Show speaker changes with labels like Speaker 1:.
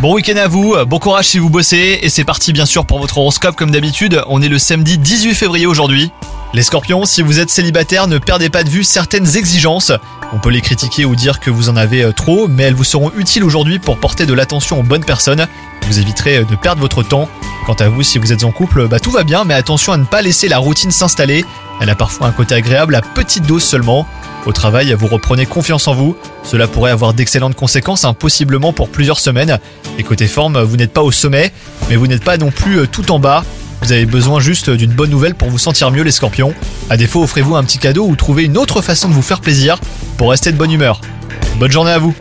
Speaker 1: Bon week-end à vous, bon courage si vous bossez, et c'est parti bien sûr pour votre horoscope comme d'habitude, on est le samedi 18 février aujourd'hui. Les scorpions, si vous êtes célibataire, ne perdez pas de vue certaines exigences. On peut les critiquer ou dire que vous en avez euh, trop, mais elles vous seront utiles aujourd'hui pour porter de l'attention aux bonnes personnes. Vous éviterez euh, de perdre votre temps. Quant à vous, si vous êtes en couple, bah tout va bien, mais attention à ne pas laisser la routine s'installer. Elle a parfois un côté agréable à petite dose seulement. Au travail, vous reprenez confiance en vous. Cela pourrait avoir d'excellentes conséquences, hein, possiblement pour plusieurs semaines. Et côté forme, vous n'êtes pas au sommet, mais vous n'êtes pas non plus euh, tout en bas. Vous avez besoin juste d'une bonne nouvelle pour vous sentir mieux les scorpions. À défaut, offrez-vous un petit cadeau ou trouvez une autre façon de vous faire plaisir pour rester de bonne humeur. Bonne journée à vous